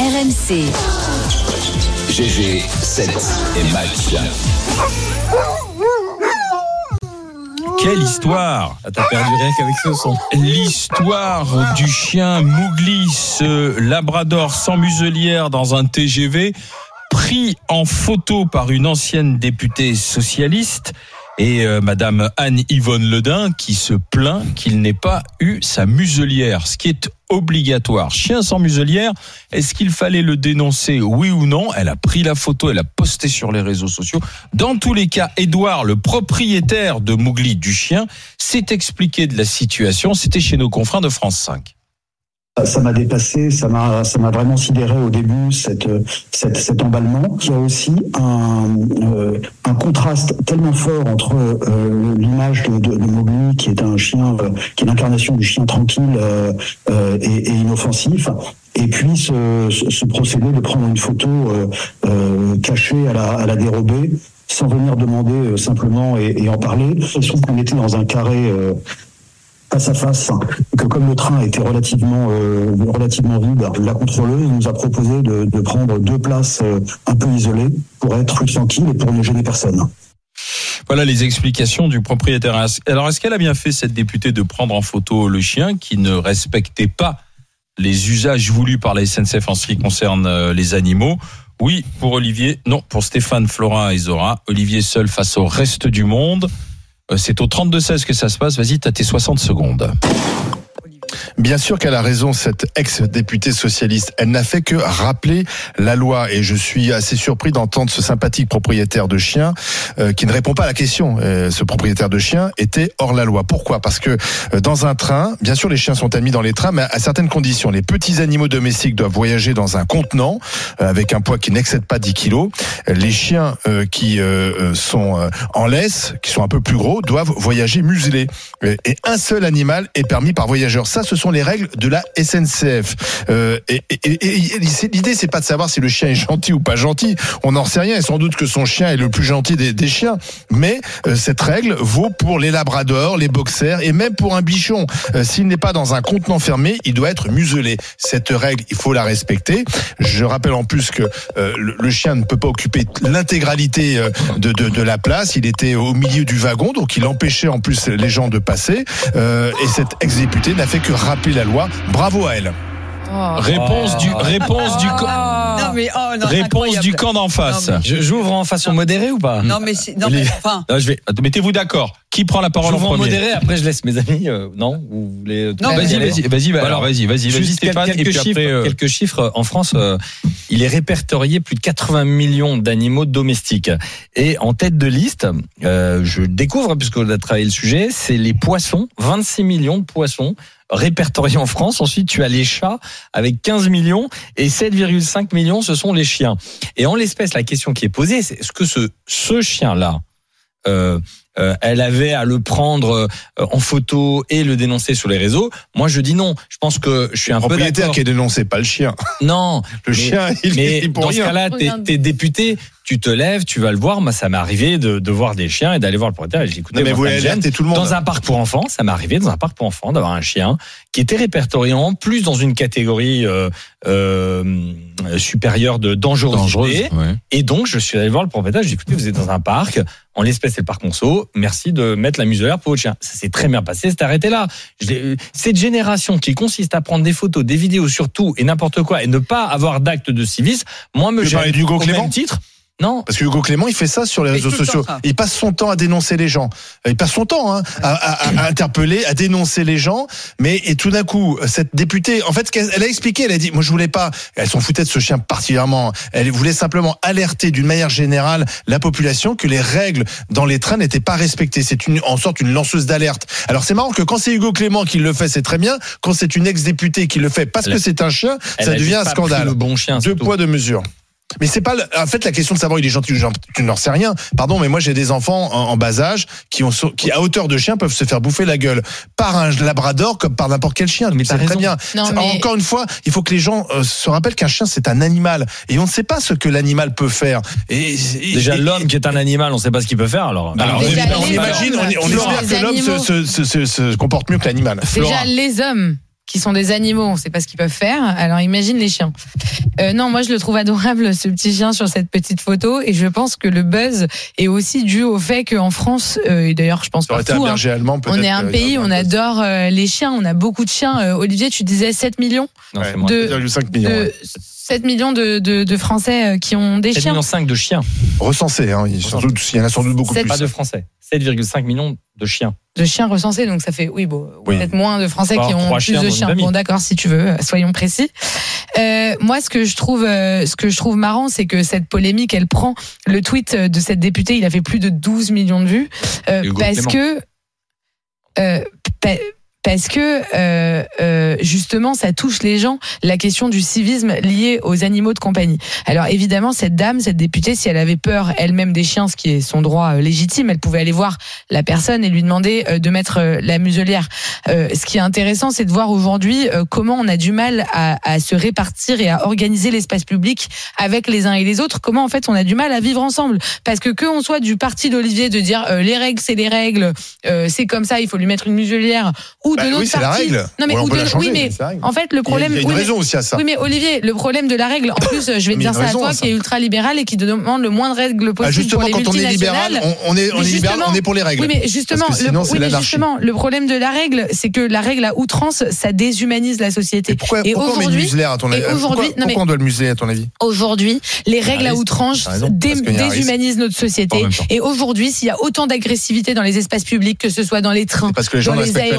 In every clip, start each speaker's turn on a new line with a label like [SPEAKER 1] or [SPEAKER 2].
[SPEAKER 1] RMC,
[SPEAKER 2] GG, 7 et match.
[SPEAKER 3] Quelle histoire
[SPEAKER 4] Ah, T'as perdu rien qu'avec ce son.
[SPEAKER 3] L'histoire du chien Mougli, ce labrador sans muselière dans un TGV, pris en photo par une ancienne députée socialiste et euh, Madame Anne-Yvonne Ledin qui se plaint qu'il n'ait pas eu sa muselière, ce qui est obligatoire. Chien sans muselière, est-ce qu'il fallait le dénoncer, oui ou non? Elle a pris la photo, elle a posté sur les réseaux sociaux. Dans tous les cas, Edouard, le propriétaire de Mougli du chien, s'est expliqué de la situation. C'était chez nos confrères de France 5.
[SPEAKER 5] Ça m'a dépassé, ça m'a, ça m'a vraiment sidéré au début cette, cette, cet emballement. Il y a aussi un, euh, un contraste tellement fort entre euh, l'image de, de, qui est un chien, euh, qui est l'incarnation du chien tranquille et, inoffensif, et puis ce, procédé de prendre une photo cachée à la, à la dérobée, sans venir demander simplement et, et en parler. Je trouve qu'on était dans un carré face à face que comme le train était relativement euh, relativement vide, la contrôleuse nous a proposé de, de prendre deux places euh, un peu isolées pour être tranquille et pour ne gêner personne.
[SPEAKER 3] Voilà les explications du propriétaire. Alors est-ce qu'elle a bien fait cette députée de prendre en photo le chien qui ne respectait pas les usages voulus par la SNCF en ce qui concerne euh, les animaux? Oui, pour Olivier. Non, pour Stéphane, Florin et Zora. Olivier seul face au reste du monde. Euh, c'est au 32-16 que ça se passe. Vas-y, t'as tes 60 secondes.
[SPEAKER 6] Bien sûr qu'elle a raison, cette ex-députée socialiste. Elle n'a fait que rappeler la loi. Et je suis assez surpris d'entendre ce sympathique propriétaire de chien euh, qui ne répond pas à la question. Euh, ce propriétaire de chien était hors la loi. Pourquoi? Parce que euh, dans un train, bien sûr les chiens sont admis dans les trains, mais à certaines conditions. Les petits animaux domestiques doivent voyager dans un contenant euh, avec un poids qui n'excède pas 10 kilos. Les chiens euh, qui sont en laisse, qui sont un peu plus gros, doivent voyager muselés. Et un seul animal est permis par voyageur. Ça, ce sont les règles de la SNCF. Euh, et, et, et, l'idée, c'est pas de savoir si le chien est gentil ou pas gentil. On n'en sait rien. Et sans doute que son chien est le plus gentil des, chiens. Mais euh, cette règle vaut pour les labradors, les boxers et même pour un bichon. Euh, S'il n'est pas dans un contenant fermé, il doit être muselé. Cette règle, il faut la respecter. Je rappelle en plus que euh, le, le, chien ne peut pas occuper l'intégralité euh, de, de, de, la place. Il était au milieu du wagon, donc il empêchait en plus les gens de passer. Et cette ex-députée n'a fait que rappeler la loi. Bravo à elle.
[SPEAKER 3] Oh. Réponse du réponse du
[SPEAKER 7] oh. non, mais, oh, non,
[SPEAKER 3] réponse du camp d'en face.
[SPEAKER 4] J'ouvre en façon modérée ou pas?
[SPEAKER 7] Non mais non mais enfin.
[SPEAKER 3] Non, je vais mettez-vous d'accord. Qui prend la parole en premier?
[SPEAKER 4] modéré après je laisse mes amis euh, non? Vous voulez
[SPEAKER 3] Non, vas-y vas-y vas-y bah, alors vas-y vas-y vas-y Stéphane
[SPEAKER 4] quelques
[SPEAKER 3] et puis
[SPEAKER 4] chiffres,
[SPEAKER 3] après, euh...
[SPEAKER 4] quelques chiffres en France euh, il est répertorié plus de 80 millions d'animaux domestiques et en tête de liste euh, je découvre puisqu'on a travaillé le sujet c'est les poissons 26 millions de poissons répertoriés en France. Ensuite, tu as les chats avec 15 millions et 7,5 millions, ce sont les chiens. Et en l'espèce, la question qui est posée, c'est est-ce que ce, ce chien-là, euh, euh, elle avait à le prendre euh, en photo et le dénoncer sur les réseaux? Moi, je dis non. Je pense que je suis un
[SPEAKER 6] le propriétaire qui est dénoncé, pas le chien.
[SPEAKER 4] Non,
[SPEAKER 6] le
[SPEAKER 4] mais,
[SPEAKER 6] chien. Il
[SPEAKER 4] mais
[SPEAKER 6] est pour
[SPEAKER 4] dans
[SPEAKER 6] rien.
[SPEAKER 4] ce cas-là, t'es, t'es député, tu te lèves, tu vas le voir. Moi, ça m'est arrivé de, de voir des chiens et d'aller voir le propriétaire. J'ai écouté.
[SPEAKER 6] Mais vous alertez tout le monde.
[SPEAKER 4] Dans un parc pour enfants, ça m'est arrivé dans un parc pour enfants d'avoir un chien qui était répertorié en plus dans une catégorie euh, euh, supérieure de dangerosité.
[SPEAKER 3] Dangereuse, ouais.
[SPEAKER 4] Et donc, je suis allé voir le propriétaire. J'ai dit, écoutez, vous êtes dans un parc. En l'espèce, c'est le parc Monceau. Merci de mettre la muselière pour votre chien. Ça s'est très bien passé. C'est arrêté là. Je Cette génération qui consiste à prendre des photos, des vidéos sur tout et n'importe quoi et ne pas avoir d'acte de civisme, moi, me gêne au
[SPEAKER 6] Clément?
[SPEAKER 4] même titre. Non.
[SPEAKER 6] Parce que Hugo Clément, il fait ça sur les réseaux sociaux.
[SPEAKER 7] temps.
[SPEAKER 6] Il passe son temps à dénoncer les gens. Il passe son temps hein, à, à- à interpeller, à dénoncer les gens. Mais et tout d'un coup, cette députée, en fait, elle a expliqué, elle a dit, moi je voulais pas. Elle s'en foutait de ce chien particulièrement. Elle voulait simplement alerter d'une manière générale la population que les règles dans les trains n'étaient pas respectées. C'est une en sorte une lanceuse d'alerte. Alors c'est marrant que quand c'est Hugo Clément qui le fait, c'est très bien. Quand c'est une ex-députée qui le fait parce
[SPEAKER 4] Elle
[SPEAKER 6] que c'est un chien, ça devient un scandale.
[SPEAKER 4] Le bon chien.
[SPEAKER 6] Deux poids, deux mesures. Mais c'est pas le- en fait la question de savoir il est gentil ou gentil, tu n'en sais rien. Pardon, mais moi j'ai des enfants en, en bas âge qui ont qui à hauteur de chien peuvent se faire bouffer la gueule par un labrador comme par n'importe quel chien. Mais c'est très bien.
[SPEAKER 1] Non,
[SPEAKER 6] C'est-
[SPEAKER 1] mais-
[SPEAKER 6] Encore une fois, il faut que les gens euh, se rappellent qu'un chien c'est un animal et on ne sait pas ce que l'animal peut faire. Et, et-
[SPEAKER 4] Déjà,
[SPEAKER 6] et-
[SPEAKER 4] l'homme qui est un animal, on sait pas ce qu'il peut faire alors.
[SPEAKER 3] Alors,
[SPEAKER 1] Déjà,
[SPEAKER 6] on imagine, on, on espère que l'homme se, se, se- se comporte mieux que l'animal.
[SPEAKER 1] Déjà, les hommes qui sont des animaux, on sait pas ce qu'ils peuvent faire. Alors imagine les chiens. Euh, non, moi je le trouve adorable ce petit chien sur cette petite photo et je pense que le buzz est aussi dû au fait qu'en France, euh, et d'ailleurs je pense
[SPEAKER 6] un
[SPEAKER 1] partout, hein,
[SPEAKER 6] allemand
[SPEAKER 1] on est un
[SPEAKER 6] euh,
[SPEAKER 1] pays, on adore euh, les chiens, on a beaucoup de chiens. Euh, Olivier, tu disais 7 millions
[SPEAKER 4] Non, c'est
[SPEAKER 6] Ouais.
[SPEAKER 4] moins.
[SPEAKER 1] de,
[SPEAKER 6] 2,5 millions.
[SPEAKER 1] de
[SPEAKER 6] ouais.
[SPEAKER 1] 7 millions de, de, de Français euh, qui ont des
[SPEAKER 4] 7
[SPEAKER 1] chiens.
[SPEAKER 4] millions 5 de chiens,
[SPEAKER 6] Recensés, hein, il, sans doute- il y en a sans doute beaucoup plus.
[SPEAKER 4] pas de Français. 7,5 millions de chiens.
[SPEAKER 1] de chiens recensés, donc ça fait oui bon
[SPEAKER 6] Oui.
[SPEAKER 1] peut-être moins de Français qui ont plus
[SPEAKER 4] chiens
[SPEAKER 1] de chiens. Bon d'accord si tu veux, euh, soyons précis. Euh, moi ce que je trouve euh, ce que je trouve marrant c'est que cette polémique elle prend le tweet de cette députée, il a fait plus de 12 millions de vues euh, parce
[SPEAKER 4] Clément.
[SPEAKER 1] que euh, parce que euh, euh, justement ça touche les gens la question du civisme lié aux animaux de compagnie. Alors évidemment cette dame, cette députée, si elle avait peur elle-même des chiens, ce qui est son droit euh, légitime, elle pouvait aller voir la personne et lui demander euh, de mettre euh, la muselière. Euh, ce qui est intéressant, c'est de voir aujourd'hui comment on a du mal à, à se répartir et à organiser l'espace public avec les uns et les autres. Comment en fait on a du mal à vivre ensemble parce que que on soit du parti d'Olivier de dire les règles c'est les règles, c'est comme ça, il faut lui mettre une muselière
[SPEAKER 6] Bah
[SPEAKER 1] de
[SPEAKER 6] oui, c'est la règle.
[SPEAKER 1] Non mais
[SPEAKER 6] Ouais, on
[SPEAKER 1] ou
[SPEAKER 6] peut
[SPEAKER 1] de-
[SPEAKER 6] la changer,
[SPEAKER 1] oui mais
[SPEAKER 6] mais
[SPEAKER 1] en fait le problème
[SPEAKER 6] il y a une
[SPEAKER 1] oui, mais-
[SPEAKER 6] raison aussi à ça.
[SPEAKER 1] oui, mais Olivier, le problème de la règle, en plus, je vais te
[SPEAKER 6] Mais
[SPEAKER 1] dire ça à toi
[SPEAKER 6] à ça.
[SPEAKER 1] qui est ultra libéral et qui te demande le moins de règles
[SPEAKER 6] Ah,
[SPEAKER 1] possible
[SPEAKER 6] justement,
[SPEAKER 1] pour les
[SPEAKER 6] quand on est libéral, on, est, on
[SPEAKER 1] Mais
[SPEAKER 6] est libéral,
[SPEAKER 1] justement-
[SPEAKER 6] on est pour les règles.
[SPEAKER 1] Oui, mais justement,
[SPEAKER 6] sinon,
[SPEAKER 1] le,
[SPEAKER 6] c'est
[SPEAKER 1] oui, mais
[SPEAKER 6] l'anarchie.
[SPEAKER 1] justement, le problème de la règle, c'est que la règle à outrance, ça déshumanise la société.
[SPEAKER 6] Et pourquoi,
[SPEAKER 1] et
[SPEAKER 6] pourquoi on met muselière à ton avis?
[SPEAKER 1] Et
[SPEAKER 6] Pourquoi,
[SPEAKER 1] aujourd'hui- non, mais-
[SPEAKER 6] pourquoi on doit le museler à ton avis?
[SPEAKER 1] Aujourd'hui, les règles à outrance déshumanisent notre société. Et aujourd'hui, s'il y a autant d'agressivité dans les espaces publics, que ce soit dans les trains, dans les
[SPEAKER 6] respectent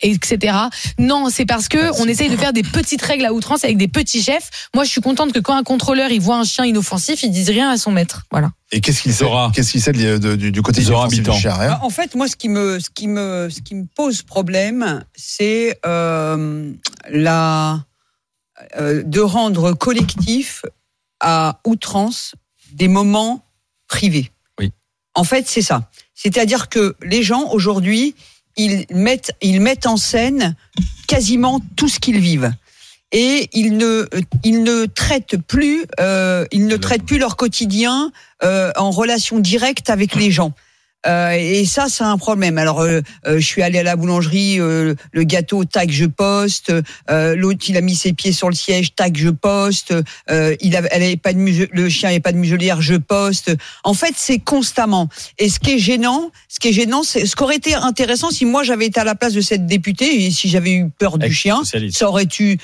[SPEAKER 1] etc. Non, c'est parce que on essaye de faire des petites règles à outrance avec des petits chefs. Moi, je suis contente que quand un contrôleur il voit un chien inoffensif, il dise rien à son maître. Voilà.
[SPEAKER 6] Et qu'est-ce qu'il sait
[SPEAKER 3] Zora.
[SPEAKER 6] Qu'est-ce qu'il sait de- de- du, du côté du chien.
[SPEAKER 7] Bah, En fait, moi, ce qui me, ce qui me, ce qui me pose problème, c'est euh, la euh, de rendre collectif à outrance des moments privés.
[SPEAKER 4] Oui.
[SPEAKER 7] En fait, c'est ça. C'est-à-dire que les gens aujourd'hui, ils mettent, ils mettent en scène quasiment tout ce qu'ils vivent. Et ils ne, ils ne traitent plus, euh, ils ne traitent plus leur quotidien euh, en relation directe avec les gens. Euh, et ça, c'est un problème. Alors, euh, euh, je suis allé à la boulangerie, euh, le gâteau, tac, je poste. Euh, L'autre, il a mis ses pieds sur le siège, tac, je poste. Euh, il avait, elle avait pas de muse- le chien n'avait pas de muselière, je poste. En fait, c'est constamment. Et ce qui est gênant, ce qui est gênant, c'est ce qui aurait été intéressant si moi j'avais été à la place de cette députée et si j'avais eu peur du chien, ça aurait eu,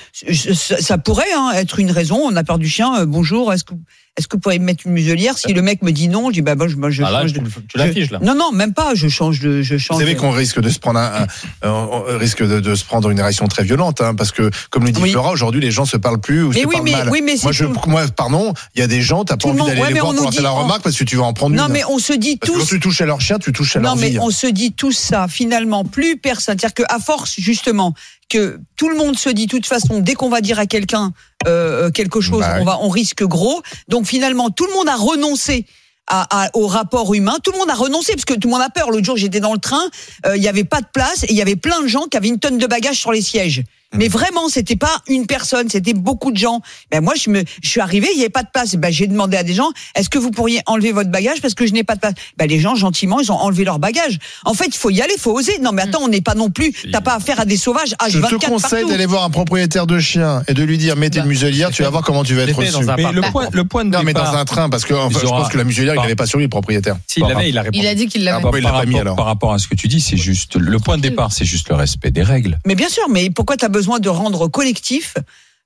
[SPEAKER 7] ça, ça pourrait hein, être une raison. On a peur du chien. bonjour, est-ce que est-ce que vous pourriez me mettre une muselière? Si le mec me dit non, je dis bah moi je, je
[SPEAKER 4] Ah là, tu,
[SPEAKER 7] de-
[SPEAKER 4] tu l'affiches là.
[SPEAKER 7] Non, non, même pas. Je change de. Je
[SPEAKER 6] Vous
[SPEAKER 7] change
[SPEAKER 6] savez
[SPEAKER 7] de-
[SPEAKER 6] qu'on risque de se prendre un, un- un- on risque de, de se prendre une réaction très violente, hein, parce que comme le dit
[SPEAKER 7] Oui.
[SPEAKER 6] Flora, aujourd'hui les gens se parlent plus ou
[SPEAKER 7] Mais
[SPEAKER 6] se
[SPEAKER 7] oui,
[SPEAKER 6] parlent
[SPEAKER 7] mais-
[SPEAKER 6] mal.
[SPEAKER 7] oui, mais
[SPEAKER 6] moi, je, moi, pardon, il y a des gens, t'as pas envie d'aller
[SPEAKER 7] ouais,
[SPEAKER 6] les
[SPEAKER 7] mais
[SPEAKER 6] voir
[SPEAKER 7] on
[SPEAKER 6] pour leur faire la
[SPEAKER 7] on-
[SPEAKER 6] remarque parce que tu vas en prendre
[SPEAKER 7] Non,
[SPEAKER 6] une.
[SPEAKER 7] mais on se dit
[SPEAKER 6] Parce
[SPEAKER 7] tous.
[SPEAKER 6] quand tu touches à leur chien, tu touches à
[SPEAKER 7] Non,
[SPEAKER 6] leur
[SPEAKER 7] mais
[SPEAKER 6] vie.
[SPEAKER 7] on se dit tous ça. Finalement, plus personne. C'est-à-dire qu'à force, justement, que tout le monde se dit, de toute façon, dès qu'on va dire à quelqu'un euh, quelque chose,
[SPEAKER 6] Bah
[SPEAKER 7] on
[SPEAKER 6] oui.
[SPEAKER 7] va, on risque gros. Donc finalement, tout le monde a renoncé. À, à- au rapport humain, tout le monde a renoncé parce que tout le monde a peur. L'autre jour, j'étais dans le train, euh, il y avait pas de place et il y avait plein de gens qui avaient une tonne de bagages sur les sièges. Mais vraiment, c'était pas une personne, c'était beaucoup de gens. Ben moi, je me, je suis arrivé, il y avait pas de place. Ben j'ai demandé à des gens, est-ce que vous pourriez enlever votre bagage parce que je n'ai pas de place? Ben les gens gentiment, ils ont enlevé leur bagage. En fait, il faut y aller, il faut oser. Non, mais attends, on n'est pas non plus. T'as pas affaire à des sauvages.
[SPEAKER 6] Je
[SPEAKER 7] H24
[SPEAKER 6] te conseille d'aller voir un propriétaire de chien et de lui dire mets tes
[SPEAKER 1] Bah,
[SPEAKER 6] muselières, tu vas voir comment tu vas être reçu.
[SPEAKER 3] Mais le point, le point de
[SPEAKER 6] Non, mais dans un train, parce que enfin, je pense que la muselière, il n'avait pas sur lui, le propriétaire.
[SPEAKER 4] S'il l'avait, il a répondu.
[SPEAKER 1] Il a dit qu'il
[SPEAKER 6] Ah
[SPEAKER 1] l'avait.
[SPEAKER 3] par,
[SPEAKER 6] pas mis, alors.
[SPEAKER 3] par rapport à ce que tu dis, c'est juste le point de départ, c'est juste le respect des règles.
[SPEAKER 7] Mais bien sûr, mais pourquoi t'as besoin de rendre collectif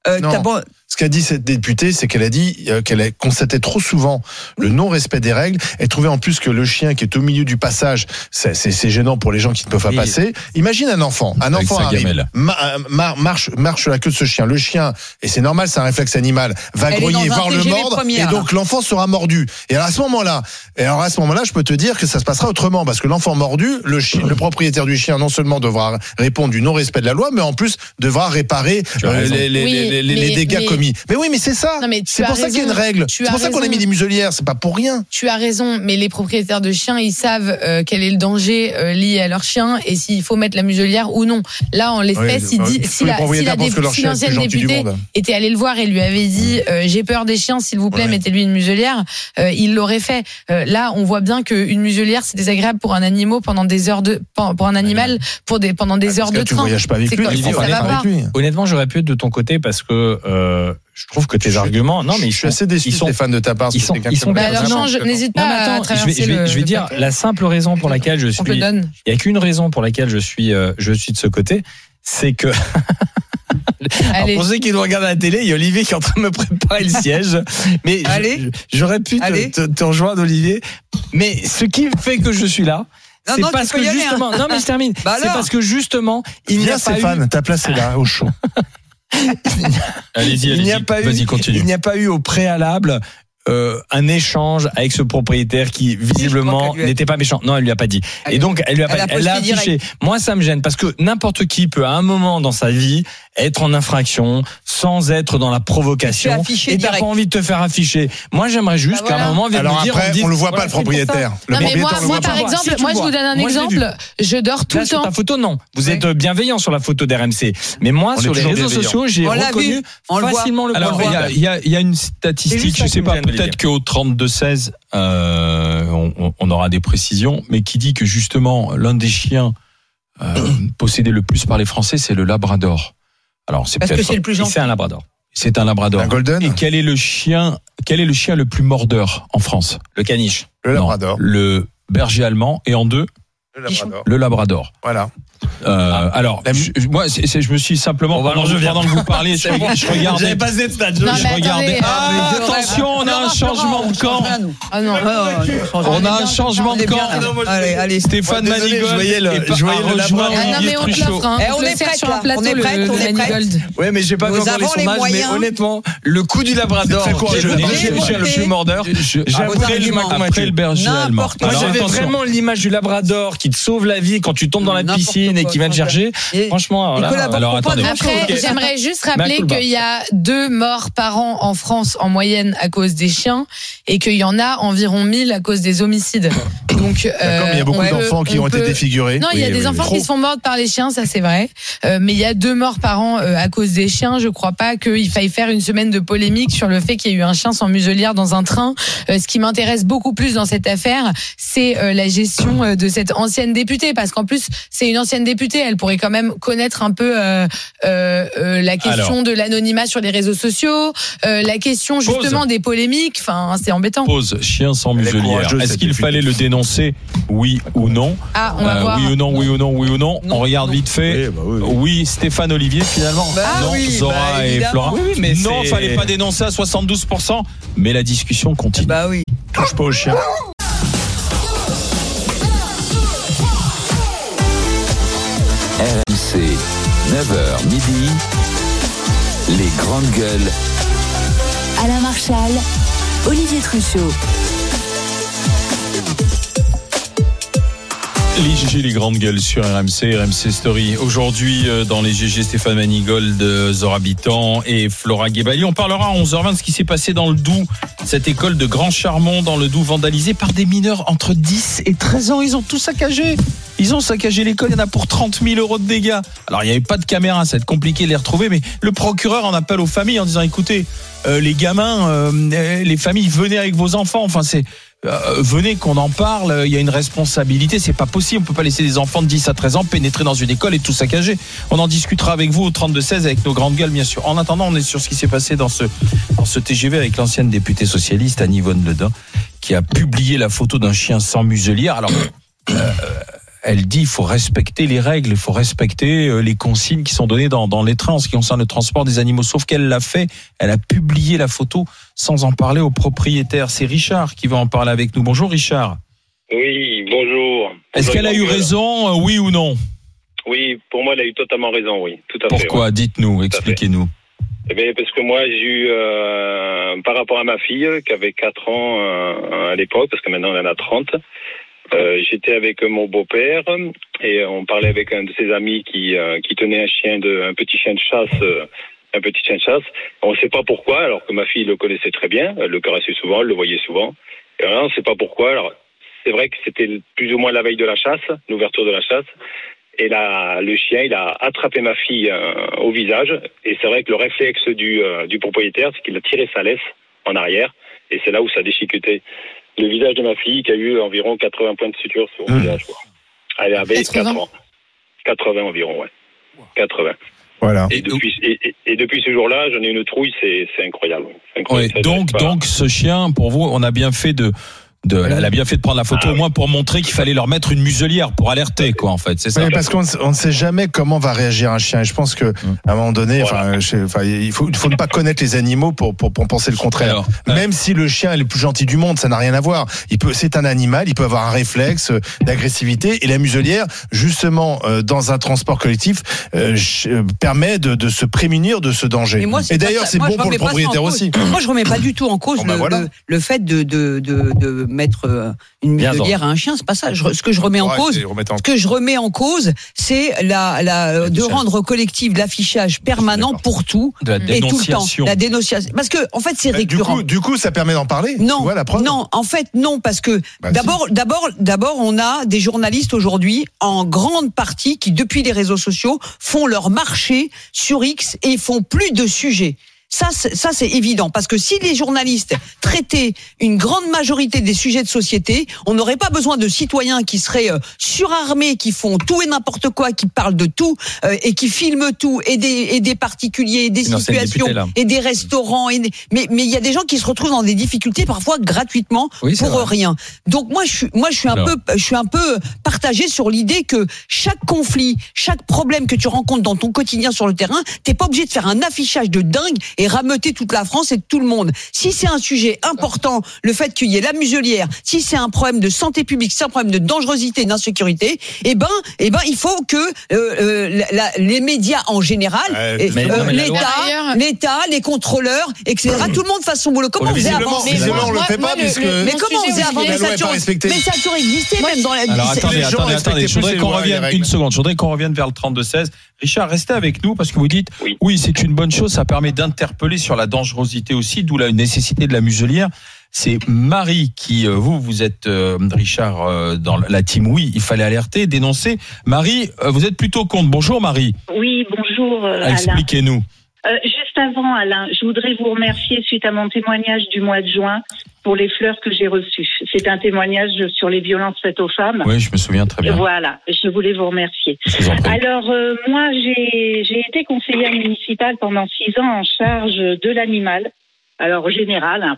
[SPEAKER 7] euh,
[SPEAKER 6] Non. Ce qu'a dit cette députée, c'est qu'elle a dit euh, qu'elle a constaté trop souvent le non-respect des règles. Elle trouvait en plus que le chien qui est au milieu du passage, c'est c'est- c'est gênant pour les gens qui ne peuvent pas passer. Imagine un enfant, un enfant arrive, euh, mar- marche, marche sur la queue de ce chien. Le chien, et c'est normal, c'est un réflexe animal, va grogner, voir le mordre, et donc l'enfant sera mordu. Et alors à ce moment-là, et alors à ce moment-là, je peux te dire que ça se passera autrement, parce que l'enfant mordu, le chien, le propriétaire du chien, non seulement devra répondre du non-respect de la loi, mais en plus devra réparer euh, les, les-
[SPEAKER 1] Oui,
[SPEAKER 6] les- les- dégâts
[SPEAKER 1] mais-
[SPEAKER 6] Mais oui, mais c'est ça. C'est pour ça qu'il y a une règle. C'est pour ça qu'on a mis des muselières. C'est pas pour rien.
[SPEAKER 1] Tu as raison, mais les propriétaires de chiens, ils savent euh, quel est le danger euh, lié à leur chien et s'il faut mettre la muselière ou non. Là, en l'espèce,
[SPEAKER 6] Oui,
[SPEAKER 1] il dit si la, la l'ancienne
[SPEAKER 6] du
[SPEAKER 1] députée était allée le voir et lui avait dit euh, j'ai peur des chiens, s'il vous plaît,
[SPEAKER 6] Ouais.
[SPEAKER 1] mettez-lui une muselière, euh, il l'aurait fait. Euh, là, on voit bien qu'une muselière, c'est désagréable pour un animal pendant des heures de pour un animal pour des pendant des heures
[SPEAKER 6] Parce que
[SPEAKER 1] de
[SPEAKER 6] tu
[SPEAKER 1] train.
[SPEAKER 6] voyages tu prends pas avec lui.
[SPEAKER 4] Honnêtement, j'aurais pu être de ton côté parce que euh, je trouve que tes
[SPEAKER 6] Je
[SPEAKER 4] arguments. Non, mais ils
[SPEAKER 6] je suis
[SPEAKER 4] sont,
[SPEAKER 6] assez déçu,
[SPEAKER 4] ils sont-
[SPEAKER 6] Stéphane, de ta part.
[SPEAKER 4] ils sont- ils sont-
[SPEAKER 1] Bah alors
[SPEAKER 6] les gens.
[SPEAKER 1] n'hésite
[SPEAKER 4] Non,
[SPEAKER 1] pas à
[SPEAKER 4] attends, je vais,
[SPEAKER 1] traverser
[SPEAKER 4] je vais-
[SPEAKER 1] le-
[SPEAKER 4] je vais
[SPEAKER 1] le
[SPEAKER 4] dire
[SPEAKER 1] paquet.
[SPEAKER 4] la simple raison pour laquelle je
[SPEAKER 1] On te le
[SPEAKER 4] suis.
[SPEAKER 1] donne.
[SPEAKER 4] Il y a qu'une raison pour laquelle je suis, euh, je suis de ce côté, c'est que. Alors,
[SPEAKER 1] Allez.
[SPEAKER 4] pour ceux qui nous regardent à la télé, il y a Olivier qui est en train de me préparer le siège. Mais je-
[SPEAKER 7] Allez.
[SPEAKER 4] je- j'aurais pu te,
[SPEAKER 7] Allez.
[SPEAKER 4] te- te rejoindre, Olivier. Mais ce qui fait que je suis là,
[SPEAKER 7] Non,
[SPEAKER 4] c'est
[SPEAKER 7] non,
[SPEAKER 4] parce que
[SPEAKER 7] hein.
[SPEAKER 4] justement. Non, mais je termine.
[SPEAKER 7] Bah
[SPEAKER 4] c'est parce que justement, il n'y a pas eu.
[SPEAKER 6] Stéphane, ta place est là, au chaud.
[SPEAKER 3] Allez-y,
[SPEAKER 4] il n'y a
[SPEAKER 3] allez-y.
[SPEAKER 4] pas eu,
[SPEAKER 3] Vas-y, continue.
[SPEAKER 4] il n'y a pas eu au préalable euh, un échange avec ce propriétaire qui visiblement n'était pas méchant. Non, elle lui a pas dit.
[SPEAKER 7] Elle-
[SPEAKER 4] Et donc elle lui a
[SPEAKER 7] elle
[SPEAKER 4] pas,
[SPEAKER 7] a
[SPEAKER 4] elle l'a affiché. Moi, ça me gêne parce que n'importe qui peut à un moment dans sa vie être en infraction sans être dans la provocation. Et t'as pas envie de te faire afficher. Moi, j'aimerais juste
[SPEAKER 1] Bah
[SPEAKER 4] qu'à un moment, on vienne
[SPEAKER 6] Alors
[SPEAKER 4] me dire,
[SPEAKER 6] après, on le voit
[SPEAKER 4] voilà,
[SPEAKER 6] pas, le propriétaire. Le
[SPEAKER 1] Non mais moi, moi par
[SPEAKER 6] pas.
[SPEAKER 1] Exemple, moi je
[SPEAKER 4] vois.
[SPEAKER 1] vous donne un exemple. Je dors tout
[SPEAKER 4] Là,
[SPEAKER 1] le
[SPEAKER 4] sur
[SPEAKER 1] temps.
[SPEAKER 4] ta photo, non. Vous
[SPEAKER 1] Ouais.
[SPEAKER 4] êtes bienveillant sur la photo d'RMC. Mais moi,
[SPEAKER 6] On
[SPEAKER 4] sur les réseaux sociaux, j'ai reconnu facilement le
[SPEAKER 3] Alors, il y a, il y a- il y a une statistique, je sais pas, peut-être qu'au 32-16, euh, on, aura des précisions, mais qui dit que justement, l'un des chiens euh, possédés le plus par les Français, c'est le Labrador. Alors, c'est
[SPEAKER 7] Parce que
[SPEAKER 3] peut-être,
[SPEAKER 7] c'est le plus gentil.
[SPEAKER 4] C'est un labrador.
[SPEAKER 3] c'est un Labrador.
[SPEAKER 6] Un golden,
[SPEAKER 3] Et quel est le chien, quel est le chien le plus mordeur en France?
[SPEAKER 4] Le caniche.
[SPEAKER 6] le
[SPEAKER 3] Non,
[SPEAKER 6] labrador.
[SPEAKER 3] Le berger allemand et en deux,
[SPEAKER 6] Le labrador.
[SPEAKER 3] le Labrador.
[SPEAKER 6] Voilà.
[SPEAKER 3] Euh, alors, je, moi, je me suis simplement,
[SPEAKER 4] Bon,
[SPEAKER 3] pendant,
[SPEAKER 4] alors, je viens.
[SPEAKER 3] pendant que vous parliez, je, je regardais.
[SPEAKER 4] J'avais passé de stade.
[SPEAKER 1] Non,
[SPEAKER 3] je
[SPEAKER 1] mais
[SPEAKER 3] regardais.
[SPEAKER 1] attendez,
[SPEAKER 3] Ah,
[SPEAKER 7] euh,
[SPEAKER 3] attention, on a un changement de camp.
[SPEAKER 1] Ah non.
[SPEAKER 3] On a un changement de camp.
[SPEAKER 7] Allez, allez.
[SPEAKER 3] Stéphane
[SPEAKER 4] désolé,
[SPEAKER 3] Manigold
[SPEAKER 4] je voyais le- je voyais le.
[SPEAKER 1] Ah non on. Hein.
[SPEAKER 7] Eh, on
[SPEAKER 1] te
[SPEAKER 7] est
[SPEAKER 1] le
[SPEAKER 7] prête,
[SPEAKER 1] sur un plateau
[SPEAKER 7] On est
[SPEAKER 1] le, le
[SPEAKER 7] on est.
[SPEAKER 4] Ouais, mais j'ai pas vu encore les sondages, mais honnêtement, le coup du labrador. Le le mordeur.
[SPEAKER 3] Je-
[SPEAKER 4] J'ai
[SPEAKER 7] vos
[SPEAKER 3] après, le, le berger allemand.
[SPEAKER 4] Moi, j'avais vraiment l'image du labrador qui te sauve la vie quand tu tombes dans la
[SPEAKER 7] N'importe
[SPEAKER 4] et qui vient te
[SPEAKER 7] franchement.
[SPEAKER 4] chercher. Franchement, alors
[SPEAKER 3] attendez.
[SPEAKER 1] Après, j'aimerais juste rappeler qu'il y a deux morts par an en France en moyenne à cause des chiens et qu'il y en a environ 1000 à cause des homicides. Donc,
[SPEAKER 6] D'accord, mais il y a
[SPEAKER 1] euh,
[SPEAKER 6] beaucoup d'enfants qui
[SPEAKER 1] on
[SPEAKER 6] ont été défigurés.
[SPEAKER 1] Non, il y a
[SPEAKER 6] Oui,
[SPEAKER 1] des
[SPEAKER 6] oui,
[SPEAKER 1] enfants
[SPEAKER 6] oui.
[SPEAKER 1] qui se font mordre par les chiens, ça c'est vrai. Euh, mais il y a deux morts par an euh, à cause des chiens. Je crois pas qu'il faille faire une semaine de polémique sur le fait qu'il y ait eu un chien sans muselière dans un train. Euh, ce qui m'intéresse beaucoup plus dans cette affaire, c'est euh, la gestion euh, de cette ancienne députée, parce qu'en plus c'est une ancienne députée. Elle pourrait quand même connaître un peu euh, euh, euh, la question
[SPEAKER 3] Alors.
[SPEAKER 1] de l'anonymat sur les réseaux sociaux, euh, la question justement des polémiques. Enfin, c'est embêtant.
[SPEAKER 3] Pose chien sans muselière. Est-ce qu'il fallait le dénoncer Oui ou non
[SPEAKER 1] Ah, on va
[SPEAKER 3] Euh,
[SPEAKER 1] voir.
[SPEAKER 3] Oui ou non, oui ou non, oui ou non,
[SPEAKER 7] Non,
[SPEAKER 3] On regarde
[SPEAKER 7] non.
[SPEAKER 3] vite fait.
[SPEAKER 6] Oui, bah oui, oui.
[SPEAKER 3] Oui, Stéphane Olivier finalement.
[SPEAKER 7] Bah
[SPEAKER 3] non,
[SPEAKER 7] oui,
[SPEAKER 3] Zora
[SPEAKER 7] bah,
[SPEAKER 3] et. Flora.
[SPEAKER 4] Mais
[SPEAKER 3] non, fallait pas dénoncer à 72%. Mais la discussion continue.
[SPEAKER 7] Bah oui.
[SPEAKER 6] Touche pas au chien.
[SPEAKER 2] 9h midi. Les grandes gueules.
[SPEAKER 8] Alain Marchal, Olivier Truchot.
[SPEAKER 3] Les GG, les grandes gueules sur RMC, RMC Story. Aujourd'hui, euh, dans les GG, Stéphane Manigold, Zora Habitant et Flora Guébali. On parlera à 11h20 de ce qui s'est passé dans le Doubs, cette école de Grand Charmont dans le Doubs vandalisée par des mineurs entre 10 et 13 ans. Ils ont tout saccagé. Ils ont saccagé l'école, il y en a pour 30 000 euros de dégâts. Alors, il n'y avait pas de caméra, ça va être compliqué de les retrouver, mais le procureur en appelle aux familles en disant, écoutez, euh, les gamins, euh, les familles, venez avec vos enfants. Enfin, c'est... Euh, venez qu'on en parle, il y a une responsabilité, c'est pas possible, on peut pas laisser des enfants de 10 à 13 ans pénétrer dans une école et tout saccager. On en discutera avec vous au 32-16 avec nos grandes gueules bien sûr. En attendant, on est sur ce qui s'est passé dans ce, dans ce TGV avec l'ancienne députée socialiste Anne Yvonne Ledin qui a publié la photo d'un chien sans muselière. Alors, euh, elle dit il faut respecter les règles, il faut respecter euh, les consignes qui sont données dans, dans les trains en ce qui concerne le transport des animaux. Sauf qu'elle l'a fait, elle a publié la photo sans en parler au propriétaire. C'est Richard qui va en parler avec nous. Bonjour Richard.
[SPEAKER 9] Oui, bonjour.
[SPEAKER 3] Est-ce qu'elle a eu raison, euh, oui ou non?
[SPEAKER 9] Oui, pour moi, elle a eu totalement raison, oui. Tout à fait.
[SPEAKER 3] Pourquoi? Dites-nous, expliquez-nous.
[SPEAKER 9] Eh bien, parce que moi, j'ai eu, euh, par rapport à ma fille, qui avait 4 ans euh, à l'époque, parce que maintenant elle en a 30, euh, j'étais avec mon beau-père et on parlait avec un de ses amis qui, euh, qui tenait un chien de, un petit chien de chasse, euh, un petit chien de chasse. On ne sait pas pourquoi, alors que ma fille le connaissait très bien, elle le caressait souvent, elle le voyait souvent. Et alors, on ne sait pas pourquoi. Alors, c'est vrai que c'était plus ou moins la veille de la chasse, l'ouverture de la chasse. Et là, le chien, il a attrapé ma fille euh, au visage. Et c'est vrai que le réflexe du, euh, du propriétaire, c'est qu'il a tiré sa laisse en arrière. Et c'est là où ça a déchiqueté le visage de ma fille, qui a eu environ 80 points de suture sur le
[SPEAKER 6] Mmh.
[SPEAKER 9] visage. quoi. Elle avait
[SPEAKER 1] 80.
[SPEAKER 9] 4 ans. 80 environ, ouais. 80.
[SPEAKER 6] Voilà.
[SPEAKER 9] Et depuis, et, et- et depuis ce jour-là, j'en ai une trouille, c'est incroyable.
[SPEAKER 3] Ouais,
[SPEAKER 9] incroyable.
[SPEAKER 3] Donc, donc, ce chien, pour vous, on a bien fait de, de, elle a bien fait de prendre la photo
[SPEAKER 9] Ah
[SPEAKER 3] au moins pour montrer qu'il fallait leur mettre une muselière pour alerter, quoi, en fait. C'est ça.
[SPEAKER 6] Oui, parce qu'on ne- on ne sait jamais comment va réagir un chien. Et je pense que à un moment donné,
[SPEAKER 9] Voilà.
[SPEAKER 6] enfin, il faut, faut ne pas connaître les animaux pour, pour, pour penser le contraire.
[SPEAKER 3] Alors, ouais.
[SPEAKER 6] Même si le chien est le plus gentil du monde, ça n'a rien à voir. Il peut, c'est un animal, il peut avoir un réflexe euh, d'agressivité. Et la muselière, justement, euh, dans un transport collectif, euh, permet de, de se prémunir de ce danger.
[SPEAKER 7] Moi,
[SPEAKER 6] et d'ailleurs, c'est bon pour le propriétaire aussi.
[SPEAKER 7] Moi, je remets pas du tout en cause
[SPEAKER 6] Bon, bah,
[SPEAKER 7] le,
[SPEAKER 6] voilà.
[SPEAKER 7] le, le fait de, de, de, de mettre euh, une
[SPEAKER 4] Bien
[SPEAKER 7] muselière à un chien. C'est pas ça. Je- ce que je remets en cause,
[SPEAKER 6] en
[SPEAKER 7] ce que je remets en cause, c'est la, la, de
[SPEAKER 6] L'affichage.
[SPEAKER 7] rendre collectif l'affichage permanent pour tout
[SPEAKER 3] De la
[SPEAKER 7] et tout le temps. La dénonciation. Parce que, en fait, c'est
[SPEAKER 6] Bah, Du
[SPEAKER 7] récurrent.
[SPEAKER 6] coup, du coup, ça permet d'en parler.
[SPEAKER 7] Non,
[SPEAKER 6] Tu vois la preuve
[SPEAKER 7] non, en fait non, parce que
[SPEAKER 6] Bah, si.
[SPEAKER 7] d'abord, d'abord, d'abord, on a des journalistes aujourd'hui en grande partie qui, depuis les réseaux sociaux, font leur marché sur X et font plus de sujets. Ça, c'est- ça c'est évident, parce que si les journalistes traitaient une grande majorité des sujets de société, on n'aurait pas besoin de citoyens qui seraient euh, surarmés, qui font tout et n'importe quoi, qui parlent de tout euh, et qui filment tout, et des, et des particuliers, et des situations, et des restaurants. Et mais mais il y a des gens qui se retrouvent dans des difficultés parfois gratuitement
[SPEAKER 4] Oui,
[SPEAKER 7] pour
[SPEAKER 4] vrai.
[SPEAKER 7] rien. Donc moi je suis moi je suis un
[SPEAKER 3] Alors.
[SPEAKER 7] peu je suis un peu partagé sur l'idée que chaque conflit, chaque problème que tu rencontres dans ton quotidien sur le terrain, t'es pas obligé de faire un affichage de dingue et rameuter toute la France et tout le monde. Si c'est un sujet important, le fait qu'il y ait la muselière, si c'est un problème de santé publique, si c'est un problème de dangerosité, d'insécurité, eh ben eh ben il faut que euh, euh, la- la- les médias en général, et, euh, l'État, les contrôleurs, etc. Tout le monde fasse son boulot. Comment on faisait avant
[SPEAKER 1] Mais moi-
[SPEAKER 6] on le fait
[SPEAKER 1] moi,
[SPEAKER 6] pas
[SPEAKER 1] le-
[SPEAKER 6] puisque.
[SPEAKER 1] le-
[SPEAKER 7] mais comment on faisait avant mais ça, toujours, existé, même dans la.
[SPEAKER 3] Alors attendez, attendez, attendez. Je voudrais qu'on
[SPEAKER 6] et
[SPEAKER 3] revienne une seconde. Je voudrais qu'on revienne vers le 32-16. Richard, restez avec nous parce que vous dites
[SPEAKER 9] Oui.
[SPEAKER 3] oui, c'est une bonne chose. Ça permet d'interpeller sur la dangerosité aussi, d'où la nécessité de la muselière. C'est Marie qui, euh, vous, vous êtes euh, Richard euh, dans la team. Oui, il fallait alerter, dénoncer. Marie, euh, vous êtes plutôt contre. Bonjour Marie.
[SPEAKER 10] Oui, bonjour euh, Alain.
[SPEAKER 3] Expliquez-nous.
[SPEAKER 10] Euh, juste avant, Alain, je voudrais vous remercier suite à mon témoignage du mois de juin pour les fleurs que j'ai reçues. C'est un témoignage sur les violences faites aux femmes.
[SPEAKER 3] Oui, je me souviens très bien.
[SPEAKER 10] Voilà, je voulais vous remercier.
[SPEAKER 3] Vous.
[SPEAKER 10] Alors, euh, moi, j'ai été conseillère municipale pendant six ans en charge de l'animal, alors général. hein.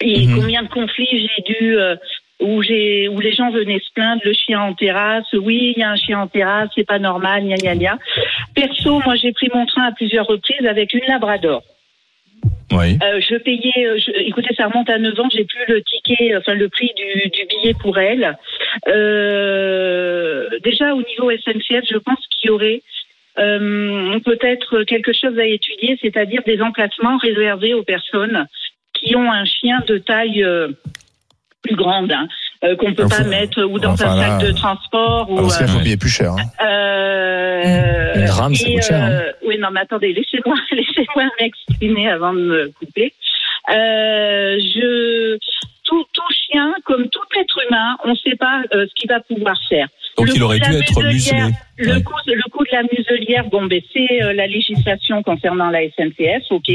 [SPEAKER 10] Et
[SPEAKER 3] Mhm.
[SPEAKER 10] combien de conflits j'ai dû, euh, où, j'ai, où les gens venaient se plaindre, le chien en terrasse, oui, il y a un chien en terrasse, c'est pas normal, gna gna gna. Perso, moi, j'ai pris mon train à plusieurs reprises avec une labrador.
[SPEAKER 3] Oui.
[SPEAKER 10] Euh, je payais, euh, je- écoutez, ça remonte à 9 ans, j'ai plus le ticket, enfin le prix du, billet pour elle. Euh, déjà au niveau SNCF, je pense qu'il y aurait peut-être quelque chose à étudier, c'est-à-dire des emplacements réservés aux personnes qui ont un chien de taille plus grande, hein, euh, qu'on peut
[SPEAKER 6] Enfin,
[SPEAKER 10] pas mettre ou dans
[SPEAKER 6] enfin,
[SPEAKER 10] un
[SPEAKER 6] là,
[SPEAKER 10] sac de transport ou.
[SPEAKER 6] Ah, parce qu'il faut payer plus cher. hein.
[SPEAKER 10] euh,
[SPEAKER 4] Une rame, ça coûte cher, hein.
[SPEAKER 10] euh, Oui, non, mais attendez, laissez-moi, laissez-moi m'exprimer avant de me couper. Euh, je, comme tout être humain, on ne sait pas euh, ce qu'il va pouvoir faire.
[SPEAKER 3] Donc
[SPEAKER 10] Le
[SPEAKER 3] il aurait dû être muselé.
[SPEAKER 10] Le,
[SPEAKER 3] Ouais.
[SPEAKER 10] le coup de la muselière, bon, ben, c'est euh, la législation concernant la SNCF, ok.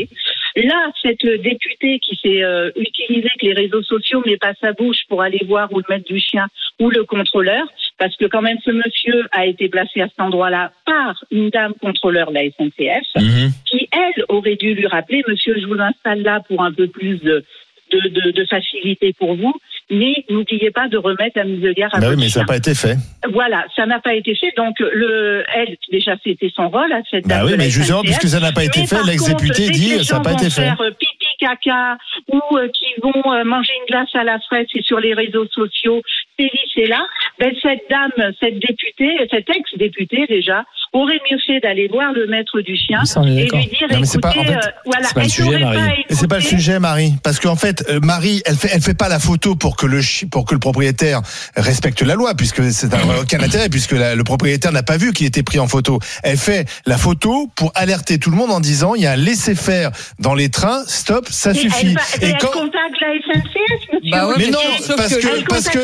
[SPEAKER 10] Là, cette députée qui s'est euh, utilisée que les réseaux sociaux met pas sa bouche pour aller voir où le maître du chien ou le contrôleur, parce que quand même ce monsieur a été placé à cet endroit-là par une dame contrôleur de la SNCF,
[SPEAKER 3] Mhm.
[SPEAKER 10] qui elle aurait dû lui rappeler, monsieur, je vous installe là pour un peu plus de de, de, de facilité pour vous,
[SPEAKER 11] mais n'oubliez pas de remettre la muselière à
[SPEAKER 6] Bah oui,
[SPEAKER 11] votre
[SPEAKER 6] mais ça n'a pas été fait.
[SPEAKER 11] Voilà, ça n'a pas été fait. Donc, le, elle, déjà, c'était son rôle à cette
[SPEAKER 6] Bah
[SPEAKER 11] dame
[SPEAKER 6] oui,
[SPEAKER 11] de
[SPEAKER 6] mais justement, puisque ça n'a pas été
[SPEAKER 11] Mais
[SPEAKER 6] fait, l'ex-député dit, ça n'a pas été
[SPEAKER 11] vont
[SPEAKER 6] fait.
[SPEAKER 11] faire, euh, pipi caca ou euh, qui vont euh, manger une glace à la fraise et sur les réseaux sociaux, c'est c'est là. Ben, cette dame, cette députée, cette ex-députée déjà, aurait mieux fait d'aller voir le maître du chien et lui dire,
[SPEAKER 6] Non, mais c'est
[SPEAKER 11] écoutez,
[SPEAKER 6] pas- en fait,
[SPEAKER 11] euh, voilà,
[SPEAKER 4] c'est pas le sujet, Marie.
[SPEAKER 11] pas
[SPEAKER 6] c'est pas le sujet, Marie, parce qu'en fait, euh, Marie, elle fait, elle fait pas la photo pour que le chi- pour que le propriétaire respecte la loi, puisque c'est un- aucun intérêt, puisque la- le propriétaire n'a pas vu qu'il était pris en photo. Elle fait la photo pour alerter tout le monde en disant il y a un laisser faire dans les trains, stop, ça
[SPEAKER 11] Mais
[SPEAKER 6] suffit.
[SPEAKER 11] Elle, va-
[SPEAKER 6] Et
[SPEAKER 11] elle
[SPEAKER 6] quand
[SPEAKER 11] contacte la SNCF, monsieur.
[SPEAKER 7] Bah ouais,
[SPEAKER 6] mais non, parce
[SPEAKER 7] que-
[SPEAKER 6] parce que,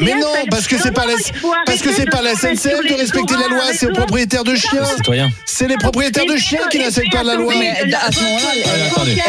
[SPEAKER 6] mais non, parce que c'est
[SPEAKER 11] Non,
[SPEAKER 6] pas la, parce que c'est pas la SNCF de respecter la loi, c'est aux propriétaires de chiens. C'est les propriétaires de chiens qui ne respectent pas la loi.
[SPEAKER 7] Mais elle- à ce moment-là,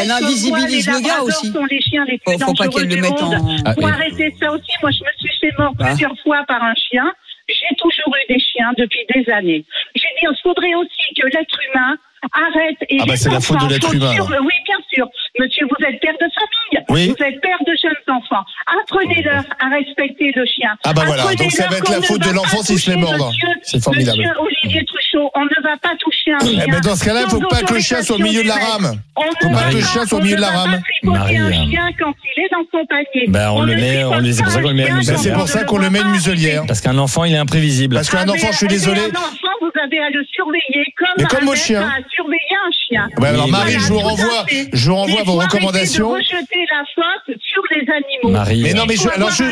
[SPEAKER 7] elle- invisibilise le gars aussi. Faut, pas qu'elle le mette en.
[SPEAKER 3] Ah,
[SPEAKER 11] Faut
[SPEAKER 3] oui.
[SPEAKER 11] arrêter ça aussi. Moi, je me suis fait mort
[SPEAKER 7] Bah.
[SPEAKER 11] plusieurs fois par un chien. J'ai toujours eu des chiens depuis des années. J'ai dit, il faudrait aussi que l'être humain arrête. Et
[SPEAKER 6] Ah bah, c'est la faute de l'être
[SPEAKER 11] faut
[SPEAKER 6] humain,
[SPEAKER 11] sur-. Oui, bien sûr. Monsieur, vous êtes père de famille.
[SPEAKER 6] Oui.
[SPEAKER 11] Vous êtes père de jeunes enfants. Apprenez-leur à respecter le chien.
[SPEAKER 6] Ah bah voilà, donc ça va être la faute de
[SPEAKER 11] ne
[SPEAKER 6] l'enfant
[SPEAKER 11] va
[SPEAKER 6] s'il se fait
[SPEAKER 11] pas
[SPEAKER 6] mordre.
[SPEAKER 11] toucher,
[SPEAKER 6] C'est formidable.
[SPEAKER 11] Monsieur Olivier Truchot, on ne va pas toucher un chien.
[SPEAKER 6] Eh ben dans ce cas-là, il faut
[SPEAKER 11] sans
[SPEAKER 6] pas que le chien soit au milieu de la rame.
[SPEAKER 11] On
[SPEAKER 6] Faut
[SPEAKER 11] ne
[SPEAKER 6] pas
[SPEAKER 11] va
[SPEAKER 6] que le chien soit au
[SPEAKER 11] on
[SPEAKER 6] milieu
[SPEAKER 11] ne
[SPEAKER 6] de la
[SPEAKER 11] va
[SPEAKER 6] rame.
[SPEAKER 11] pas tripoter
[SPEAKER 4] Marie,
[SPEAKER 11] un chien quand il est dans son panier.
[SPEAKER 4] Ben, on le
[SPEAKER 11] ne
[SPEAKER 4] met- on les- c'est pour ça
[SPEAKER 11] pas
[SPEAKER 4] qu'on le met à
[SPEAKER 6] c'est pour
[SPEAKER 11] on
[SPEAKER 6] ça
[SPEAKER 11] ne
[SPEAKER 6] qu'on le met une muselière.
[SPEAKER 4] Parce qu'un enfant, il est imprévisible.
[SPEAKER 6] Parce qu'un
[SPEAKER 11] Ah,
[SPEAKER 6] enfant, je suis désolé.
[SPEAKER 11] Un enfant, vous avez à le surveiller comme,
[SPEAKER 6] Mais comme
[SPEAKER 11] un
[SPEAKER 6] chien.
[SPEAKER 11] A surveillé un chien.
[SPEAKER 6] Ouais, alors Marie,
[SPEAKER 11] Voilà,
[SPEAKER 6] je vous renvoie, je vous renvoie vos recommandations.
[SPEAKER 11] De rejeter la faute sur les animaux.
[SPEAKER 4] Marie.
[SPEAKER 6] Mais non, mais je, alors je,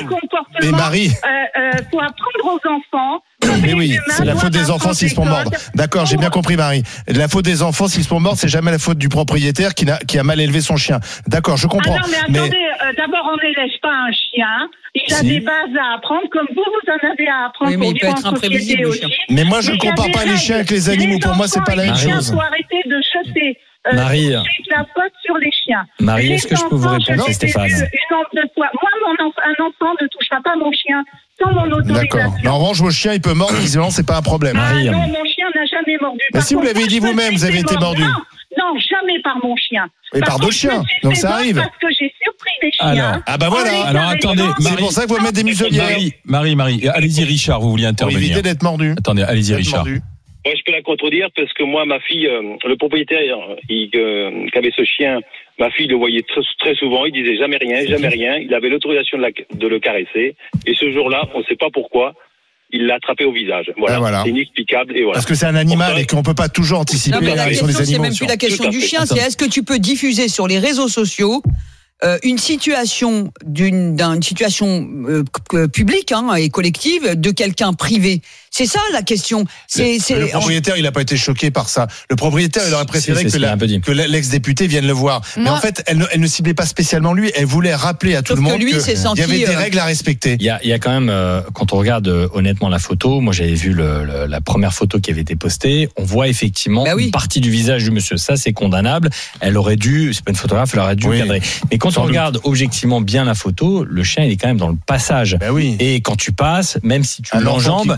[SPEAKER 6] mais Marie.
[SPEAKER 11] euh, euh, faut apprendre aux enfants.
[SPEAKER 6] mais oui, c'est la faute des enfants s'ils se font mordre. D'accord, j'ai bien compris, Marie. La faute des enfants s'ils se font mordre, c'est jamais la faute du propriétaire qui, a mal élevé son chien. D'accord, je
[SPEAKER 11] Ah
[SPEAKER 6] comprends.
[SPEAKER 11] non, mais attendez, euh, d'abord, on n'élève pas un chien. Il a
[SPEAKER 6] Si.
[SPEAKER 11] des bases à apprendre, comme vous, vous en avez à apprendre
[SPEAKER 7] Oui, mais
[SPEAKER 11] pour
[SPEAKER 7] il peut être imprévisible,
[SPEAKER 11] aussi.
[SPEAKER 6] Mais moi, je ne compare pas les chiens avec les animaux. Pour moi, c'est pas la même chose.
[SPEAKER 11] faut arrêter de euh,
[SPEAKER 4] Marie.
[SPEAKER 11] toute la faute sur les chiens.
[SPEAKER 4] Marie, est-ce que je peux vous répondre,
[SPEAKER 11] je
[SPEAKER 4] Stéphane
[SPEAKER 11] Une fois. Moi, mon enf- un enfant ne touchera pas mon chien sans mon
[SPEAKER 6] D'accord.
[SPEAKER 11] autorisation.
[SPEAKER 6] Mais en revanche, vos chiens, il peut mordre, visiblement, c'est pas un problème.
[SPEAKER 11] Ah
[SPEAKER 4] Marie.
[SPEAKER 11] non, mon chien n'a jamais mordu.
[SPEAKER 6] Mais
[SPEAKER 11] Par
[SPEAKER 6] si vous l'avez dit vous-même, vous avez été mordu.
[SPEAKER 11] Non, non, jamais par mon chien.
[SPEAKER 6] Oui, par d'autres
[SPEAKER 11] me
[SPEAKER 6] chiens. Donc ça arrive.
[SPEAKER 11] Parce que j'ai surpris des chiens.
[SPEAKER 3] Alors.
[SPEAKER 6] Ah bah voilà.
[SPEAKER 3] Alors, attendez,
[SPEAKER 6] C'est
[SPEAKER 3] Marie.
[SPEAKER 6] pour ça qu'il faut mettre des muselières.
[SPEAKER 3] Marie, Marie, Marie, allez-y Richard, vous vouliez
[SPEAKER 6] Pour
[SPEAKER 3] intervenir.
[SPEAKER 6] éviter d'être mordu.
[SPEAKER 3] Attendez, allez-y Richard.
[SPEAKER 6] mordu.
[SPEAKER 9] Moi, je peux la contredire parce que moi, ma fille, euh, le propriétaire il, euh, qui avait ce chien, ma fille le voyait très, très souvent. Il disait jamais rien, jamais rien. Il avait l'autorisation de, la- de le caresser. Et ce jour-là, on ne sait pas pourquoi, il l'a attrapé au visage. Voilà,
[SPEAKER 6] Ah, voilà.
[SPEAKER 9] c'est inexplicable. Et voilà.
[SPEAKER 6] Parce que c'est un animal et qu'on peut pas toujours anticiper
[SPEAKER 7] Non, mais
[SPEAKER 6] la
[SPEAKER 7] question,
[SPEAKER 6] des
[SPEAKER 7] c'est même plus la question du chien, c'est est-ce que tu peux diffuser sur les réseaux sociaux euh, une situation d'une d'une situation euh, publique hein, et collective de quelqu'un privé? C'est ça la question. C'est
[SPEAKER 6] Le
[SPEAKER 7] c'est
[SPEAKER 6] propriétaire, il n'a pas été choqué par ça. Le propriétaire, il aurait préféré
[SPEAKER 4] c'est
[SPEAKER 6] que la- l'ex-député vienne le voir. Mais en fait, elle ne, elle ne ciblait pas spécialement lui. Elle voulait rappeler à tout le
[SPEAKER 7] que
[SPEAKER 6] monde
[SPEAKER 7] lui
[SPEAKER 6] qu'il
[SPEAKER 7] s'est
[SPEAKER 6] y avait des
[SPEAKER 7] euh,
[SPEAKER 6] règles à respecter.
[SPEAKER 4] Il y a, il y a quand même, euh, quand on regarde euh, honnêtement la photo, moi j'avais vu le, le- la première photo qui avait été postée, on voit effectivement
[SPEAKER 7] Bah oui.
[SPEAKER 4] une partie du visage du monsieur. Ça c'est condamnable. Elle aurait dû, c'est pas une photographe, elle aurait dû
[SPEAKER 6] Oui.
[SPEAKER 4] cadrer. Mais quand
[SPEAKER 6] Sans
[SPEAKER 4] on
[SPEAKER 6] doute.
[SPEAKER 4] regarde objectivement bien la photo, le chien il est quand même dans le passage.
[SPEAKER 6] Oui.
[SPEAKER 4] Et quand tu passes, même si tu l'enjambes,